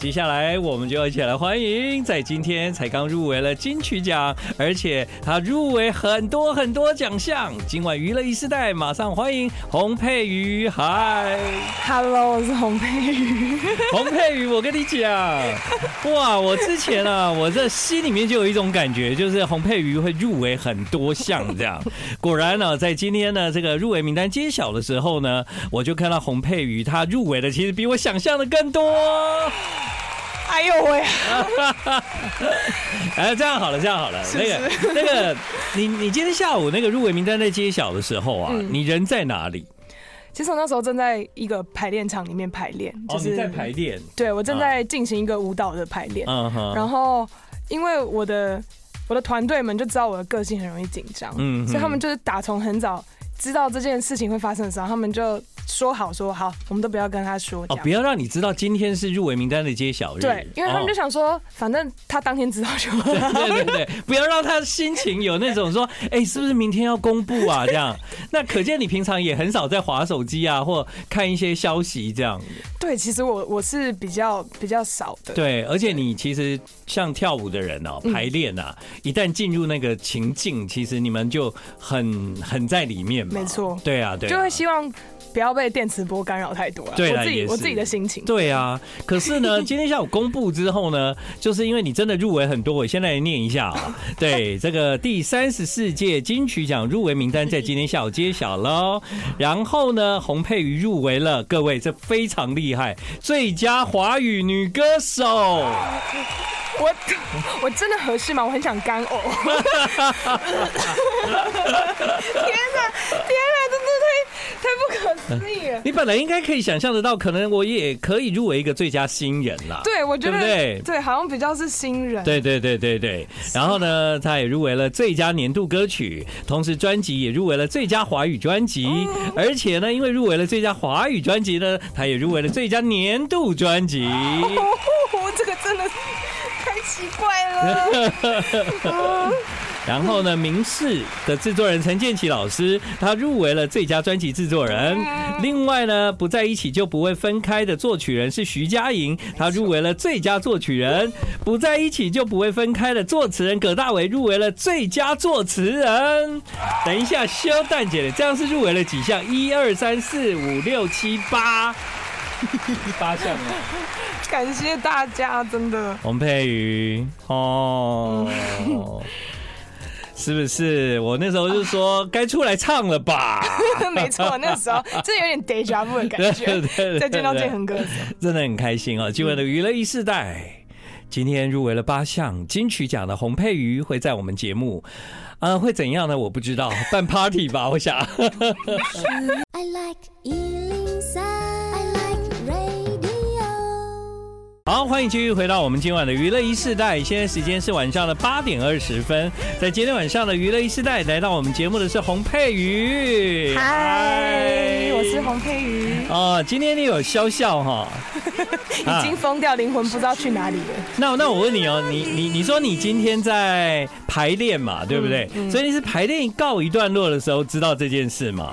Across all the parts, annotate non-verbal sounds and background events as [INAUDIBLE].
接下来我们就要一起来欢迎，在今天才刚入围了金曲奖，而且他入围很多很多奖项。今晚娱乐一时代，马上欢迎洪佩瑜。嗨，Hello，我是洪佩瑜。洪佩瑜，我跟你讲，哇，我之前啊，我这心里面就有一种感觉，就是洪佩瑜会入围很多项这样。果然呢，在今天呢这个入围名单揭晓的时候呢，我就看到洪佩瑜他入围的其实比我想象的更多。哎呦喂！[LAUGHS] 哎，这样好了，这样好了。那个，那个，你你今天下午那个入围名单在揭晓的时候啊，嗯、你人在哪里？其实我那时候正在一个排练场里面排练，就是、哦、在排练。对，我正在进行一个舞蹈的排练。嗯哼。然后，因为我的我的团队们就知道我的个性很容易紧张，嗯，所以他们就是打从很早知道这件事情会发生的时候，他们就。说好说好，我们都不要跟他说哦，不要让你知道今天是入围名单的揭晓日。对，因为他们就想说，哦、反正他当天知道就好。[LAUGHS] 对对对对，不要让他心情有那种说，[LAUGHS] 哎、欸，是不是明天要公布啊？这样，[LAUGHS] 那可见你平常也很少在划手机啊，或看一些消息这样。对，其实我我是比较比较少的。对，而且你其实像跳舞的人哦，排练啊，嗯、一旦进入那个情境，其实你们就很很在里面嘛。没错。对啊，对啊。就会希望。不要被电磁波干扰太多了。对，我自己我自己的心情。对啊，可是呢，[LAUGHS] 今天下午公布之后呢，就是因为你真的入围很多，我现在来念一下啊。[LAUGHS] 对，这个第三十四届金曲奖入围名单在今天下午揭晓喽。然后呢，洪佩瑜入围了，各位这非常厉害，最佳华语女歌手。我我真的合适吗？我很想干呕。[LAUGHS] 天哪，天哪，太。不可思议了！[LAUGHS] 你本来应该可以想象得到，可能我也可以入围一个最佳新人啦。对，我觉得对好像比较是新人。对对对对对。然后呢，他也入围了最佳年度歌曲，同时专辑也入围了最佳华语专辑。而且呢，因为入围了最佳华语专辑呢，他也入围了最佳年度专辑。哦，这个真的是太奇怪了。[LAUGHS] 然后呢，明视的制作人陈建奇老师，他入围了最佳专辑制作人。另外呢，不在一起就不会分开的作曲人是徐佳莹，他入围了最佳作曲人。不在一起就不会分开的作词人葛大为入围了最佳作词人。等一下，修蛋姐，这样是入围了几项？一二三四五六七八，八项啊！感谢大家，真的。洪佩瑜哦。[LAUGHS] 是不是？我那时候就说该出来唱了吧？[LAUGHS] 没错，那时候真的有点 deja vu 的感觉。[LAUGHS] 再见到建恒哥，真的很开心啊！今晚的娱乐一世代，今天入围了八项金曲奖的洪佩瑜会在我们节目，啊，会怎样呢？我不知道，办 party 吧，我想。[LAUGHS] 好，欢迎继续回到我们今晚的娱乐一世代。现在时间是晚上的八点二十分。在今天晚上的娱乐一世代，来到我们节目的是洪佩瑜。嗨，我是洪佩瑜。哦，今天你有笑笑哈？[LAUGHS] 已经疯掉，灵魂不知道去哪里了。那那我问你哦，你你你说你今天在排练嘛，对不对？嗯嗯、所以你是排练告一段落的时候知道这件事吗？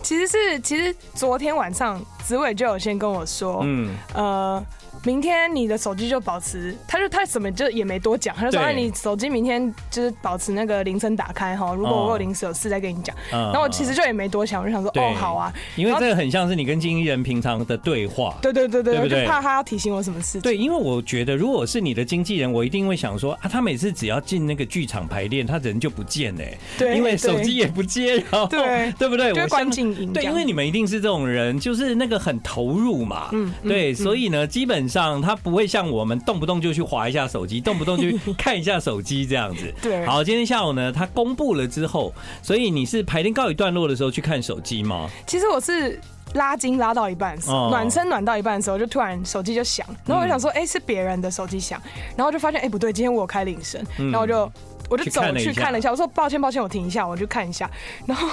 其实是，其实昨天晚上紫伟就有先跟我说，嗯呃。明天你的手机就保持，他就他什么就也没多讲，他就说：“哎，你手机明天就是保持那个铃声打开哈，如果我有临时有事再跟你讲。”然后我其实就也没多想，我就想说：“哦，好啊。”因为这个很像是你跟经纪人平常的对话。对对对对，我就怕他要提醒我什么事情。对，因为我觉得如果是你的经纪人，我一定会想说：“啊，他每次只要进那个剧场排练，他人就不见哎，对，因为手机也不接，然后对 [LAUGHS] 对不对？我关静音。对，因为你们一定是这种人，就是那个很投入嘛。嗯，对，所以呢，基本上他不会像。我们动不动就去划一下手机，动不动就看一下手机这样子。[LAUGHS] 对，好，今天下午呢，他公布了之后，所以你是排练告一段落的时候去看手机吗？其实我是拉筋拉到一半，暖身暖到一半的时候，就突然手机就响，然后我就想说，哎、欸，是别人的手机响，然后就发现，哎、欸，不对，今天我有开铃声，然后我就。我就走去看了一下，我说抱歉抱歉，我停一下，我去看一下。[LAUGHS] 然后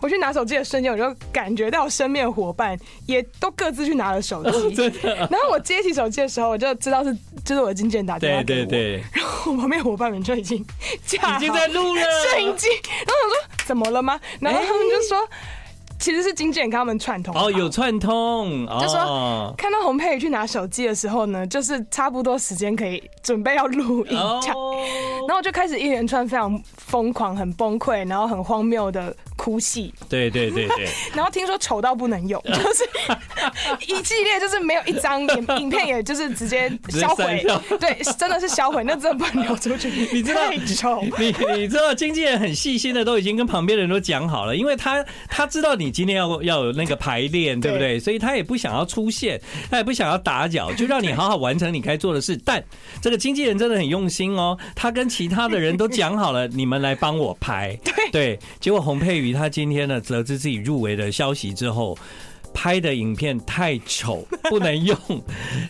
我去拿手机的瞬间，我就感觉到身边伙伴也都各自去拿了手机。[LAUGHS] 然后我接起手机的时候，我就知道是就是我的经纪人打电话给我。对对对。然后我旁边伙伴们就已经 [LAUGHS] 架，已经在录了摄影机。然后我说怎么了吗？然后他们就说。其实是经纪人跟他们串通。哦，有串通，就说看到洪佩瑜去拿手机的时候呢，就是差不多时间可以准备要录音这样，然后我就开始一连串非常疯狂、很崩溃，然后很荒谬的哭戏。对对对对。[LAUGHS] 然后听说丑到不能用，[LAUGHS] 就是一系列就是没有一张影 [LAUGHS] 影片，也就是直接销毁。对，真的是销毁，那真的不能流出去。你知道丑。你你知道经纪人很细心的都已经跟旁边的人都讲好了，因为他他知道你。你今天要要有那个排练，对不对？所以他也不想要出现，他也不想要打搅，就让你好好完成你该做的事。但这个经纪人真的很用心哦，他跟其他的人都讲好了，你们来帮我拍。对，结果洪佩瑜他今天呢，得知自己入围的消息之后，拍的影片太丑，不能用，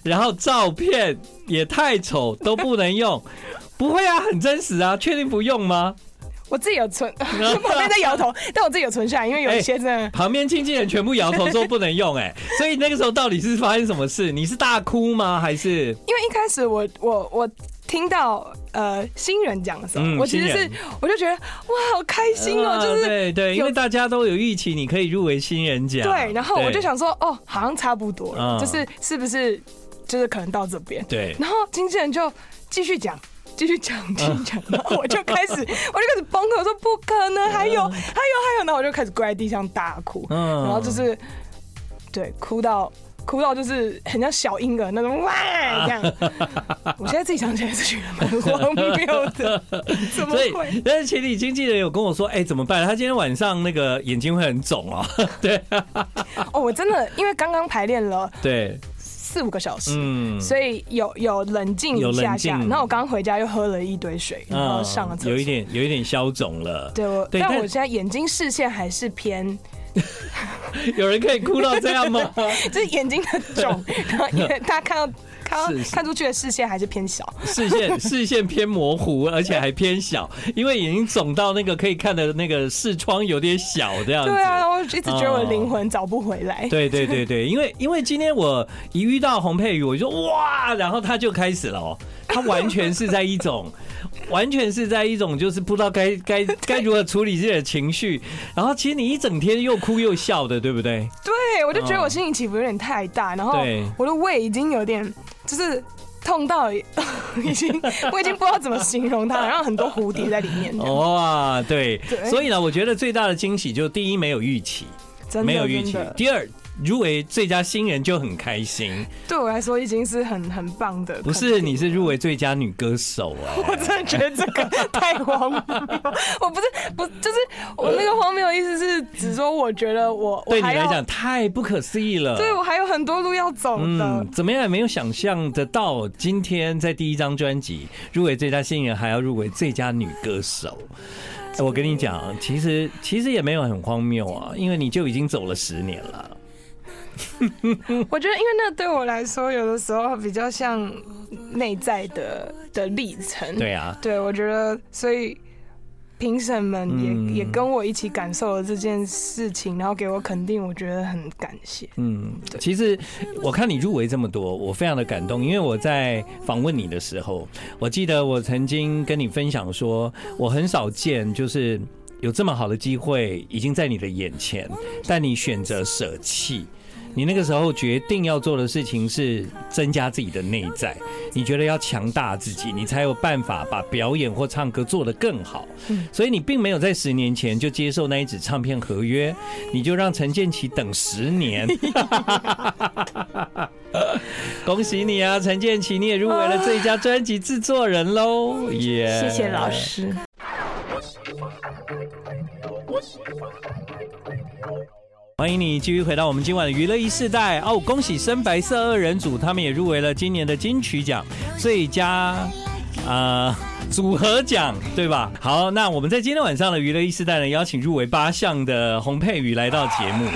然后照片也太丑，都不能用。不会啊，很真实啊，确定不用吗？我自己有存，[LAUGHS] 旁边在摇头，但我自己有存下来，因为有一些真的、欸。旁边经纪人全部摇头说不能用、欸，哎，所以那个时候到底是发生什么事？你是大哭吗？还是？因为一开始我我我听到呃新人讲的时候，嗯、我其实是我就觉得哇好开心哦、喔，就是、呃、对对，因为大家都有预期你可以入围新人奖，对，然后我就想说哦，好像差不多了，就是是不是就是可能到这边，对，然后经纪人就继续讲。继续讲，继续讲，然后我就开始，[LAUGHS] 我就开始崩溃，我说不可能，还有，还有，还有，然后我就开始跪在地上大哭，然后就是，对，哭到哭到就是很像小婴儿那种哇这样。[LAUGHS] 我现在自己想起来是觉得蛮荒谬的，[LAUGHS] 怎么会？但是前里经纪人有跟我说，哎，怎么办？他今天晚上那个眼睛会很肿哦。[LAUGHS] 对，哦，我真的因为刚刚排练了，对。四五个小时，嗯，所以有有冷静一下下，然后我刚回家又喝了一堆水，然后上了厕所，有一点有一点消肿了，对，我但我现在眼睛视线还是偏，[LAUGHS] 有人可以哭到这样吗？[LAUGHS] 就是眼睛很肿，[LAUGHS] 然后因为大家看到。看看出去的视线还是偏小，视线视线偏模糊，而且还偏小，因为眼睛肿到那个可以看的那个视窗有点小这样子。对啊，我一直觉得我的灵魂找不回来。对对对对，因为因为今天我一遇到洪佩瑜，我就说哇，然后他就开始了哦，他完全是在一种。完全是在一种就是不知道该该该如何处理自己的情绪，[LAUGHS] 然后其实你一整天又哭又笑的，对不对？对，我就觉得我心情起伏有点太大，然后我的胃已经有点就是痛到已经我已经不知道怎么形容它，然后很多蝴蝶在里面。[LAUGHS] 哇，对，所以呢，我觉得最大的惊喜就是第一没有预期，没有预期，第二。入围最佳新人就很开心，对我来说已经是很很棒的。不是，你是入围最佳女歌手啊！[LAUGHS] 我真的觉得这个太荒谬。[LAUGHS] 我不是不就是我那个荒谬的意思是只说我觉得我对你来讲太不可思议了。对，我还有很多路要走的。嗯，怎么样也没有想象得到，今天在第一张专辑入围最佳新人，还要入围最佳女歌手。我跟你讲，其实其实也没有很荒谬啊，因为你就已经走了十年了。[LAUGHS] 我觉得，因为那对我来说，有的时候比较像内在的的历程。对啊，对，我觉得，所以评审们也、嗯、也跟我一起感受了这件事情，然后给我肯定，我觉得很感谢。嗯，对其实我看你入围这么多，我非常的感动，因为我在访问你的时候，我记得我曾经跟你分享说，我很少见，就是有这么好的机会已经在你的眼前，但你选择舍弃。你那个时候决定要做的事情是增加自己的内在，你觉得要强大自己，你才有办法把表演或唱歌做得更好。所以你并没有在十年前就接受那一纸唱片合约，你就让陈建奇等十年。[LAUGHS] 恭喜你啊，陈建奇，你也入围了最佳专辑制作人喽！耶，谢谢老师。欢迎你继续回到我们今晚的娱乐一世代哦！恭喜深白色二人组，他们也入围了今年的金曲奖最佳啊、呃、组合奖，对吧？好，那我们在今天晚上的娱乐一世代呢，邀请入围八项的洪佩瑜来到节目。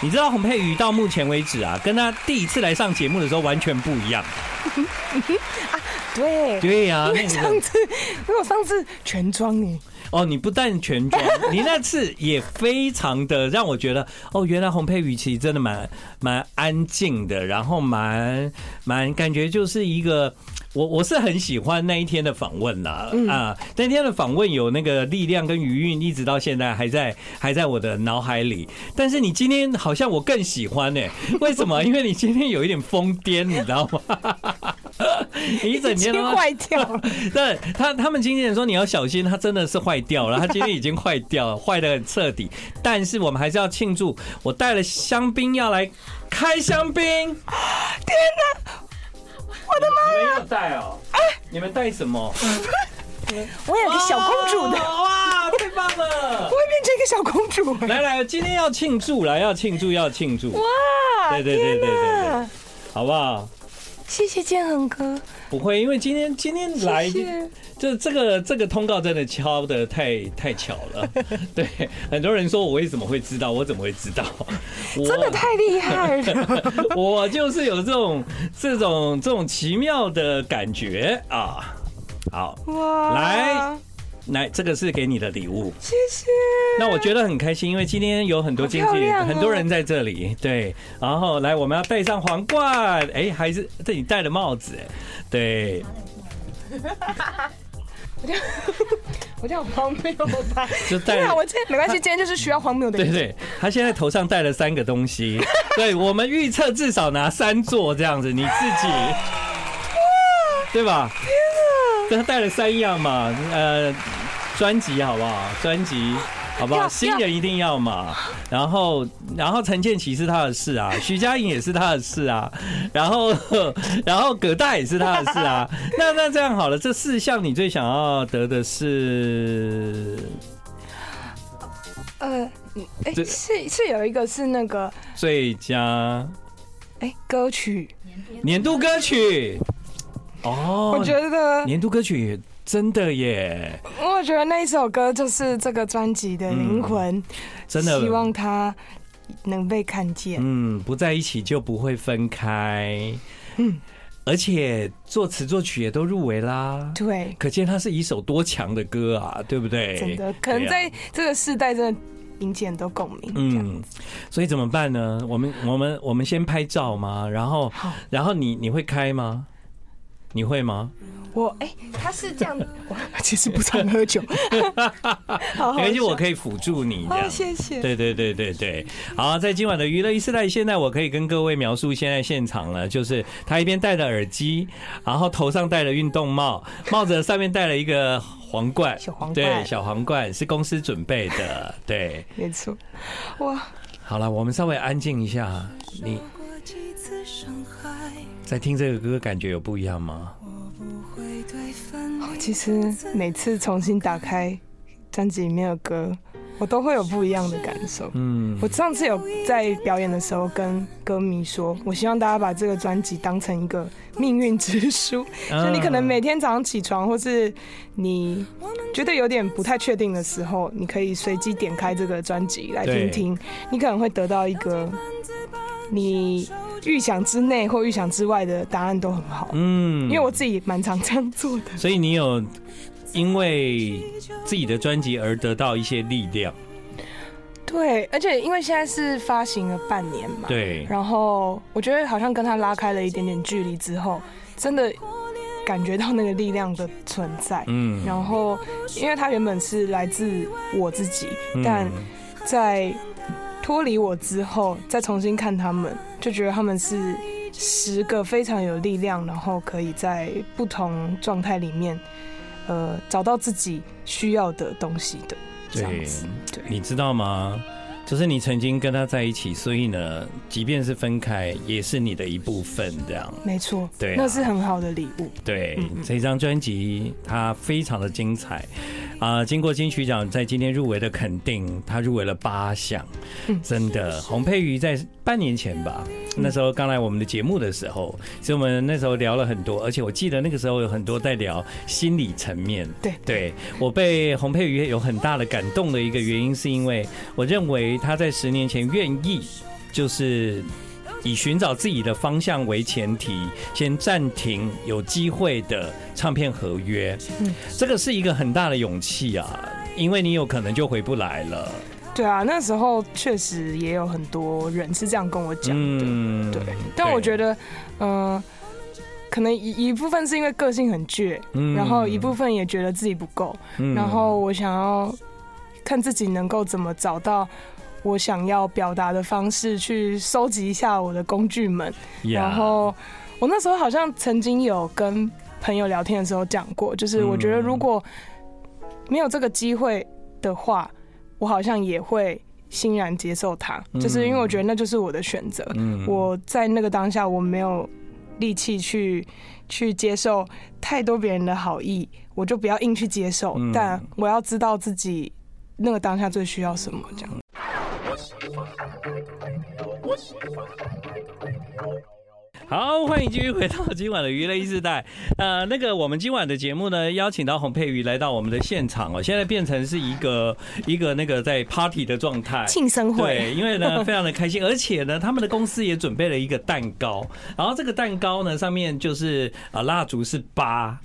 你知道洪佩瑜到目前为止啊，跟他第一次来上节目的时候完全不一样。[LAUGHS] 啊，对对呀、啊，因为上次因为我上次全妆耶。哦，你不但全妆，[LAUGHS] 你那次也非常的让我觉得，哦，原来洪佩瑜其实真的蛮蛮安静的，然后蛮蛮感觉就是一个我我是很喜欢那一天的访问啦，啊，那天的访问有那个力量跟余韵，一直到现在还在还在我的脑海里。但是你今天好像我更喜欢呢？[LAUGHS] 为什么？因为你今天有一点疯癫，你知道吗？[LAUGHS] 你一整天都坏掉了。[LAUGHS] 对，他他们经纪人说你要小心，他真的是坏掉了，他今天已经坏掉了，坏的很彻底。但是我们还是要庆祝，我带了香槟要来开香槟。天哪！我的妈！你们要带哦？哎，你们带什么？[LAUGHS] 我有个小公主的哇，太棒了！我会变成一个小公主。来来，今天要庆祝，了要庆祝，要庆祝！哇，对对对对对对，好不好？谢谢建恒哥。不会，因为今天今天来就这个这个通告真的敲的太太巧了。[LAUGHS] 对，很多人说我为什么会知道，我怎么会知道？真的太厉害了！[LAUGHS] 我就是有这种这种这种奇妙的感觉啊！好，哇，来。来，这个是给你的礼物，谢谢。那我觉得很开心，因为今天有很多经纪人，很多人在这里，对。然后来，我们要戴上皇冠，哎，还是这你戴了帽子，哎，对。我这样，我这样荒谬吧？就戴了，我今天没关系，今天就是需要荒谬的。对对，他现在头上戴了三个东西，对，我们预测至少拿三座这样子，你自己，对吧？他带了三样嘛，呃，专辑好不好？专辑好不好？新人一定要嘛。然后，然后陈建奇是他的事啊，徐佳莹也是他的事啊。然后，[LAUGHS] 然后葛大也是他的事啊。[LAUGHS] 那那这样好了，这四项你最想要得的是？呃，哎，是是有一个是那个最佳，哎，歌曲年度歌曲。哦，我觉得年度歌曲真的耶！我觉得那一首歌就是这个专辑的灵魂，真的希望它能被看见。嗯，不在一起就不会分开。嗯，而且作词作曲也都入围啦。对，可见它是一首多强的歌啊，对不对？真的，可能在这个世代真的引起很多共鸣。嗯，所以怎么办呢？我们我们我们先拍照吗？然后，然后你你会开吗？你会吗？我哎、欸，他是这样，我 [LAUGHS] 其实不常喝酒，[LAUGHS] 好，没关系，我可以辅助你这样。谢谢。对对对对对，好，在今晚的娱乐一时代，现在我可以跟各位描述现在现场了，就是他一边戴着耳机，然后头上戴了运动帽，帽子上面戴了一个皇冠，小皇冠，对，小皇冠是公司准备的，对，没错。哇，好了，我们稍微安静一下，你。在听这个歌，感觉有不一样吗？其实每次重新打开专辑里面的歌，我都会有不一样的感受。嗯，我上次有在表演的时候跟歌迷说，我希望大家把这个专辑当成一个命运之书，就你可能每天早上起床，或是你觉得有点不太确定的时候，你可以随机点开这个专辑来听听，你可能会得到一个你。预想之内或预想之外的答案都很好，嗯，因为我自己蛮常这样做的。所以你有因为自己的专辑而得到一些力量？对，而且因为现在是发行了半年嘛，对，然后我觉得好像跟他拉开了一点点距离之后，真的感觉到那个力量的存在，嗯，然后因为他原本是来自我自己，但在。脱离我之后，再重新看他们，就觉得他们是十个非常有力量，然后可以在不同状态里面，呃，找到自己需要的东西的这样子。对，你知道吗？就是你曾经跟他在一起，所以呢，即便是分开，也是你的一部分，这样。没错，对，那是很好的礼物。对，这张专辑它非常的精彩。啊，经过金曲奖在今天入围的肯定，他入围了八项，真的。洪佩瑜在半年前吧，那时候刚来我们的节目的时候，所以我们那时候聊了很多，而且我记得那个时候有很多在聊心理层面。对，对我被洪佩瑜有很大的感动的一个原因，是因为我认为他在十年前愿意就是。以寻找自己的方向为前提，先暂停有机会的唱片合约。嗯，这个是一个很大的勇气啊，因为你有可能就回不来了。对啊，那时候确实也有很多人是这样跟我讲的。嗯，对。但我觉得，嗯、呃，可能一一部分是因为个性很倔，嗯，然后一部分也觉得自己不够，嗯，然后我想要看自己能够怎么找到我想要表达的方式，去收集一下我的工具们。然后我那时候好像曾经有跟朋友聊天的时候讲过，就是我觉得如果没有这个机会的话，我好像也会欣然接受它，就是因为我觉得那就是我的选择。嗯，我在那个当下我没有力气去去接受太多别人的好意，我就不要硬去接受。但我要知道自己那个当下最需要什么，这样。好，欢迎继续回到今晚的娱乐一时代。呃，那个我们今晚的节目呢，邀请到洪佩瑜来到我们的现场哦。现在变成是一个一个那个在 party 的状态，庆生会。对，因为呢非常的开心，而且呢他们的公司也准备了一个蛋糕，然后这个蛋糕呢上面就是啊蜡烛是八，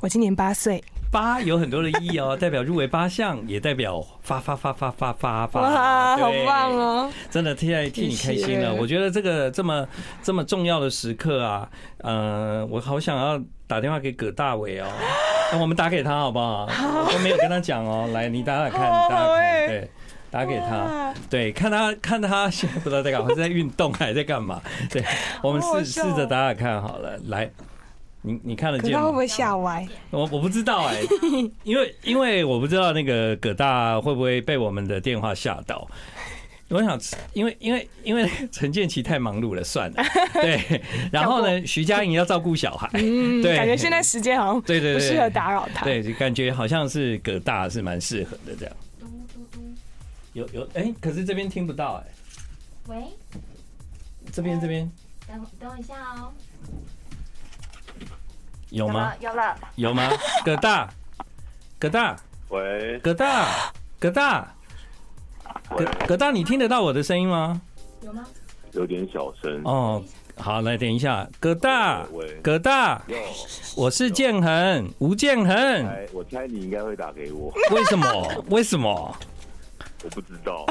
我今年八岁。八有很多的意义哦，[LAUGHS] 代表入围八项，也代表发发发发发发发。哇，好棒哦！真的替替你开心了。我觉得这个这么这么重要的时刻啊，呃，我好想要打电话给葛大伟哦，[GASPS] 那我们打给他好不好？我都没有跟他讲哦。[LAUGHS] 来，你打打看，打打看，对，打给他，对，看他看他 [LAUGHS] 现在不知道在干嘛，是在运动还是在干嘛？对，我们试试着打打看好了，来。你你看得见吗？他会不会吓歪？我我不知道哎、欸，[LAUGHS] 因为因为我不知道那个葛大会不会被我们的电话吓到。我想，因为因为因为陈建奇太忙碌了，算了。[LAUGHS] 对，然后呢，徐佳莹要照顾小孩，嗯，对，感觉现在时间好像对对不适合打扰他。对，感觉好像是葛大是蛮适合的这样。有有哎，可是这边听不到哎。喂，这边这边，等等我一下哦。有吗？有了，有吗？葛大，[LAUGHS] 葛大，喂，葛大，葛大，葛葛大，你听得到我的声音吗？有吗？有点小声。哦，好，来等一下，葛大，葛大，我是建恒，吴建恒。我猜你应该会打给我。为什么？[LAUGHS] 为什么？我不知道，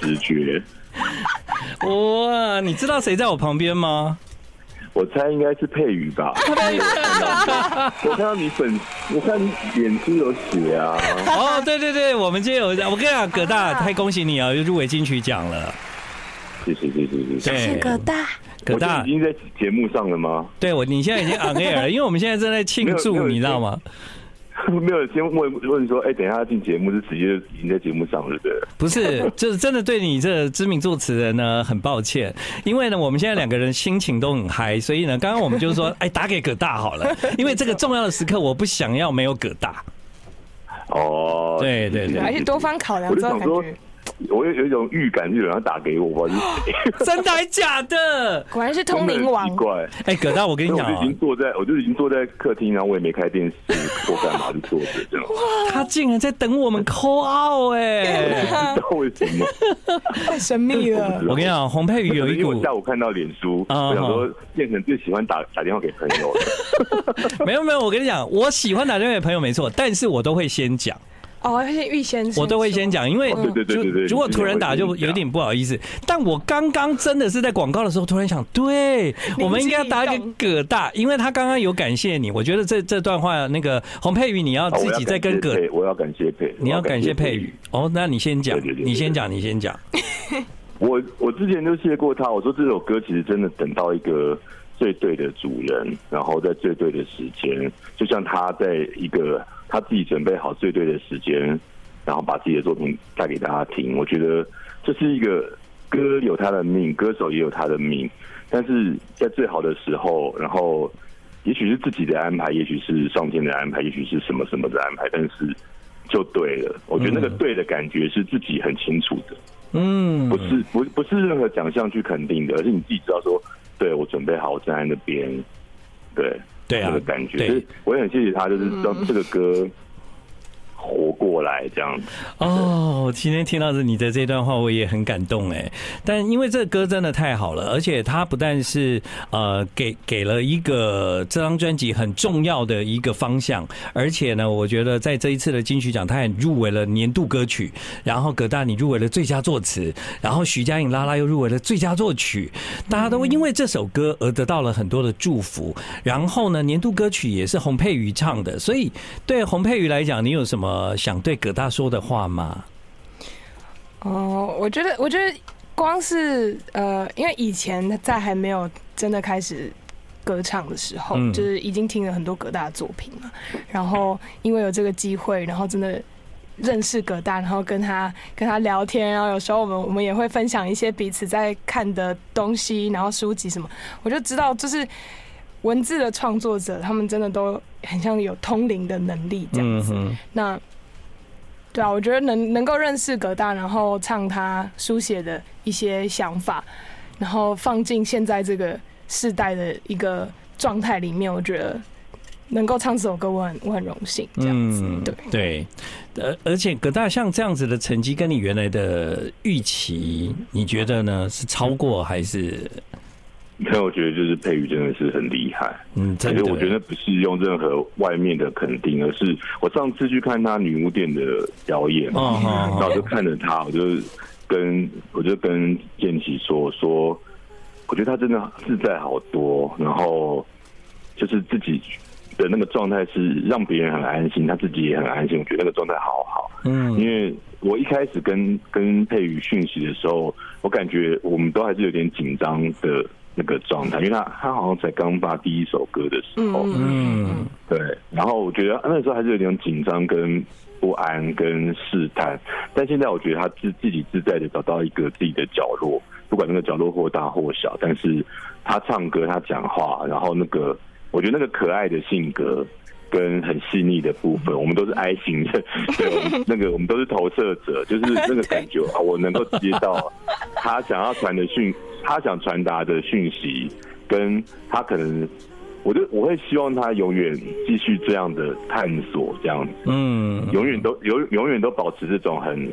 直觉。[LAUGHS] 哇，你知道谁在我旁边吗？我猜应该是佩瑜吧。[LAUGHS] 我看到你粉，我看你眼睛有血啊。哦，对对对，我们今天有，我跟你讲，葛大，太恭喜你啊，又入围金曲奖了。谢谢谢谢谢谢。谢谢葛大。葛大已经在节目上了吗？对，我你现在已经 on air 了，因为我们现在正在庆祝，你知道吗？[LAUGHS] 没有先问问说，哎，等一下进节目是直接已经在节目上了，对？不是，就是真的对你这个知名作词人呢很抱歉，因为呢我们现在两个人心情都很嗨，所以呢刚刚我们就是说，哎，打给葛大好了，[LAUGHS] 因为这个重要的时刻我不想要没有葛大。哦，对对对，还是多方考量之后感觉。我有有一种预感，就有人要打给我，我是谁？[LAUGHS] 真的还假的？[LAUGHS] 果然是通灵王。奇怪，哎，葛大，我跟你讲，我就已经坐在，我就已经坐在客厅，然后我也没开电视，我干嘛就坐着这样。哇，他竟然在等我们 call out 哎！[LAUGHS] 不知道为什么，太神秘了。我跟你讲，洪佩瑜有一股，因为我下午看到脸书，我想说变成最喜欢打打电话给朋友。没有没有，我跟你讲，我喜欢打电话给朋友没错，但是我都会先讲。哦，而且预先，我都会先讲，因为就如果突然打就有点不好意思。但我刚刚真的是在广告的时候突然想，对，我们应该要打给葛大，因为他刚刚有感谢你。我觉得这这段话，那个洪佩瑜，你要自己再跟葛，我要感谢佩，你要感谢佩瑜。哦，那你先讲，你先讲，你先讲。[LAUGHS] 我我之前就谢过他，我说这首歌其实真的等到一个最对的主人，然后在最对的时间，就像他在一个。他自己准备好最对的时间，然后把自己的作品带给大家听。我觉得这是一个歌有他的命，歌手也有他的命。但是在最好的时候，然后也许是自己的安排，也许是上天的安排，也许是什么什么的安排，但是就对了。我觉得那个对的感觉是自己很清楚的。嗯，不是不不是任何奖项去肯定的，而是你自己知道说，对我准备好，我站在那边，对。对啊，感觉，所以我也很谢谢他，就是让这个歌活过来这样子。哦，今天听到的你的这段话，我也很感动哎。但因为这歌真的太好了，而且它不但是呃给给了一个这张专辑很重要的一个方向，而且呢，我觉得在这一次的金曲奖，它也入围了年度歌曲。然后葛大你入围了最佳作词，然后徐佳莹拉拉又入围了最佳作曲，大家都因为这首歌而得到了很多的祝福。然后呢，年度歌曲也是洪佩瑜唱的，所以对洪佩瑜来讲，你有什么想对葛大说的话吗？哦，我觉得，我觉得光是呃，因为以前在还没有真的开始歌唱的时候，就是已经听了很多葛大的作品嘛。然后因为有这个机会，然后真的。认识葛大，然后跟他跟他聊天，然后有时候我们我们也会分享一些彼此在看的东西，然后书籍什么，我就知道，就是文字的创作者，他们真的都很像有通灵的能力这样子。那对啊，我觉得能能够认识葛大，然后唱他书写的一些想法，然后放进现在这个世代的一个状态里面，我觉得。能够唱这首歌，我很我很荣幸。这样子，对对，而而且葛大像这样子的成绩，跟你原来的预期，你觉得呢？是超过还是？没有，我觉得就是佩瑜真的是很厉害。嗯，而且我觉得不是用任何外面的肯定，而是我上次去看他女巫店的表演嘛，然后我就看着他，我就跟我就跟建奇说说，我觉得他真的自在好多，然后就是自己。的那个状态是让别人很安心，他自己也很安心。我觉得那个状态好好。嗯，因为我一开始跟跟佩瑜讯息的时候，我感觉我们都还是有点紧张的那个状态，因为他他好像才刚发第一首歌的时候。嗯，对。然后我觉得那时候还是有点紧张、跟不安、跟试探。但现在我觉得他自自己自在的找到一个自己的角落，不管那个角落或大或小，但是他唱歌、他讲话，然后那个。我觉得那个可爱的性格跟很细腻的部分，我们都是 I 型的，[LAUGHS] 对，我们那个我们都是投射者，就是 [LAUGHS] 那个感觉啊，我能够接到他想要传的讯，他想传达的讯息，跟他可能，我就我会希望他永远继续这样的探索，这样子，嗯，永远都永永远都保持这种很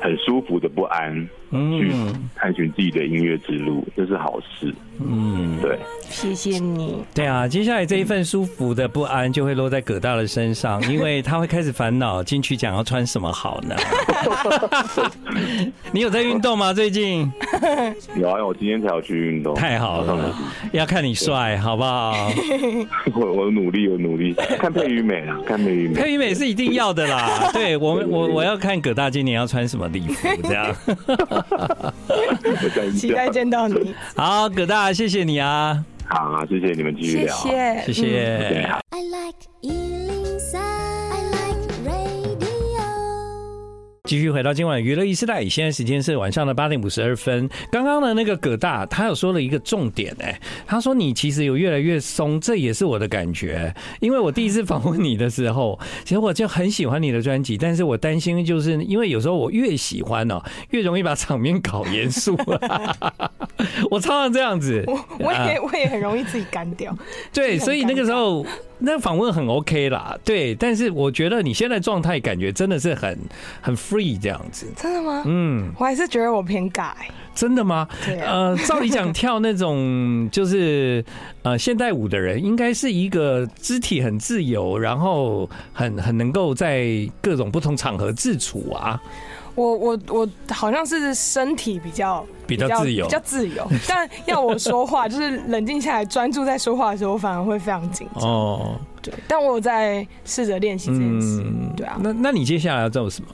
很舒服的不安。去探寻自己的音乐之路，这是好事。嗯，对，谢谢你。对啊，接下来这一份舒服的不安就会落在葛大的身上，[LAUGHS] 因为他会开始烦恼金曲奖要穿什么好呢？[LAUGHS] 你有在运动吗？最近？有啊，我今天才要去运动。太好了，要看你帅，好不好？我 [LAUGHS] 我努力，我努力。看佩瑜美啊，看佩瑜美。佩瑜美是一定要的啦。对我，我我要看葛大今年要穿什么礼服，这样。[LAUGHS] 期待见到你。好，葛大，谢谢你啊！好，谢谢你们继续聊，谢谢，谢谢。继续回到今晚娱乐一时代，现在时间是晚上的八点五十二分。刚刚的那个葛大，他有说了一个重点，哎，他说你其实有越来越松，这也是我的感觉。因为我第一次访问你的时候，[LAUGHS] 其实我就很喜欢你的专辑，但是我担心就是因为有时候我越喜欢哦，越容易把场面搞严肃。[LAUGHS] 我常常这样子，我我也我也很容易自己干掉。对，所以那个时候。那访问很 OK 啦，对，但是我觉得你现在状态感觉真的是很很 free 这样子。真的吗？嗯，我还是觉得我偏尬。真的吗？呃，照理讲跳那种 [LAUGHS] 就是呃现代舞的人，应该是一个肢体很自由，然后很很能够在各种不同场合自处啊。我我我好像是身体比较比较自由，比较自由。[LAUGHS] 但要我说话，就是冷静下来，专注在说话的时候，我反而会非常紧张。哦，对。但我有在试着练习这件事。嗯，对啊。那那你接下来要做什么？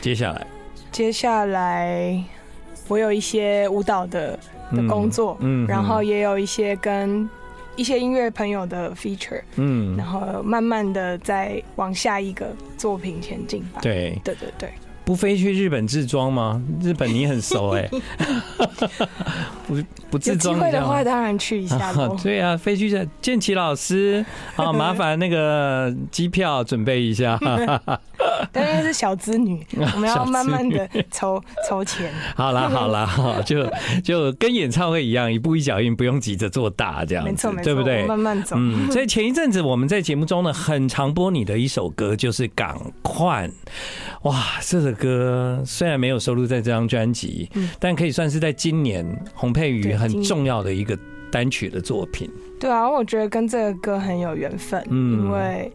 接下来，接下来我有一些舞蹈的的工作，嗯，然后也有一些跟一些音乐朋友的 feature，嗯，然后慢慢的再往下一个作品前进吧。对，对对对。不飞去日本自装吗？日本你很熟哎、欸，[LAUGHS] 不不自装有机会的话当然去一下。对啊，飞去建奇老师啊，[LAUGHS] 麻烦那个机票准备一下。[LAUGHS] 但因为是小资女，[LAUGHS] 我们要慢慢的筹筹钱。好啦好啦，就就跟演唱会一样，一步一脚印，不用急着做大，这样没错没错，对不对？慢慢走。嗯，所以前一阵子我们在节目中呢，很常播你的一首歌，就是《港快》。哇，这首歌虽然没有收录在这张专辑，但可以算是在今年洪佩瑜很重要的一个单曲的作品。对啊，我觉得跟这个歌很有缘分，嗯，因为。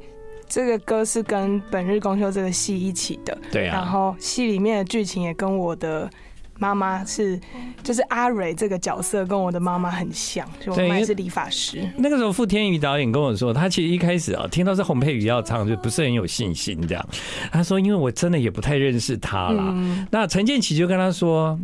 这个歌是跟《本日公休》这个戏一起的，对啊。然后戏里面的剧情也跟我的妈妈是，就是阿蕊这个角色跟我的妈妈很像，就我妈妈是理发师。那个时候，傅天宇导演跟我说，他其实一开始啊，听到是洪佩瑜要唱，就不是很有信心这样。他说，因为我真的也不太认识他啦。嗯、那陈建奇就跟他说。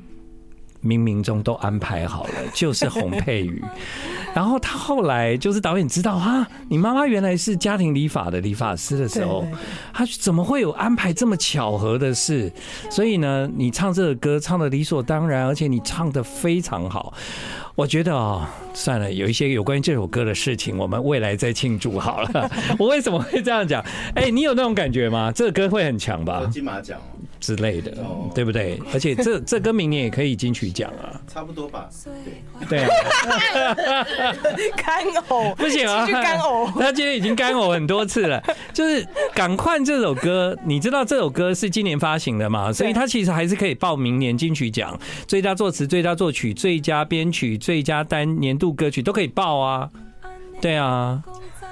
冥冥中都安排好了，就是洪佩瑜。[LAUGHS] 然后他后来就是导演知道啊，你妈妈原来是家庭理发的理发师的时候，他怎么会有安排这么巧合的事？所以呢，你唱这个歌唱的理所当然，而且你唱的非常好。我觉得哦，算了，有一些有关于这首歌的事情，我们未来再庆祝好了。[LAUGHS] 我为什么会这样讲？哎，你有那种感觉吗？这个歌会很强吧？金马奖之类的，对不对？而且这 [LAUGHS] 这歌明年也可以金曲奖啊，差不多吧？对啊，干呕不行啊，干呕。他今天已经干呕很多次了。[LAUGHS] 就是《赶快》这首歌，你知道这首歌是今年发行的嘛？所以他其实还是可以报明年金曲奖最佳作词、最佳作曲、最佳编曲。最佳单年度歌曲都可以报啊，对啊，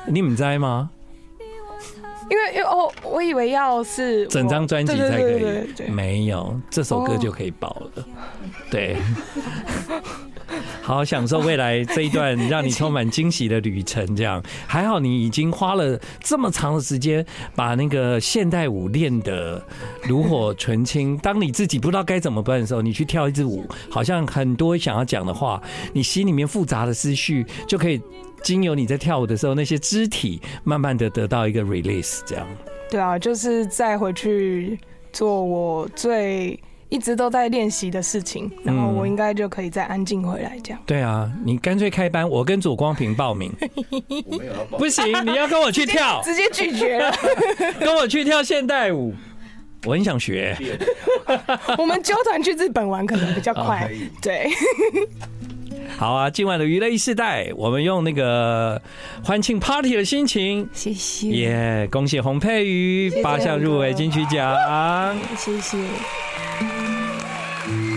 你们在吗？因为因为哦，我以为要是整张专辑才可以，没有这首歌就可以爆了，对。[LAUGHS] 好好享受未来这一段让你充满惊喜的旅程，这样还好。你已经花了这么长的时间把那个现代舞练得炉火纯青。当你自己不知道该怎么办的时候，你去跳一支舞，好像很多想要讲的话，你心里面复杂的思绪就可以经由你在跳舞的时候那些肢体，慢慢的得到一个 release。这样对啊，就是再回去做我最。一直都在练习的事情，然后我应该就可以再安静回来这样。对啊，你干脆开班，我跟左光平 [LAUGHS] 报名。不行，你要跟我去跳，[LAUGHS] 直接拒绝了。[LAUGHS] 跟我去跳现代舞，我很想学。我们纠团去日本玩可能比较快。对。好啊，今晚的娱乐一世代，我们用那个欢庆 party 的心情，谢谢。耶，恭喜洪佩瑜八项入围金曲奖，谢谢。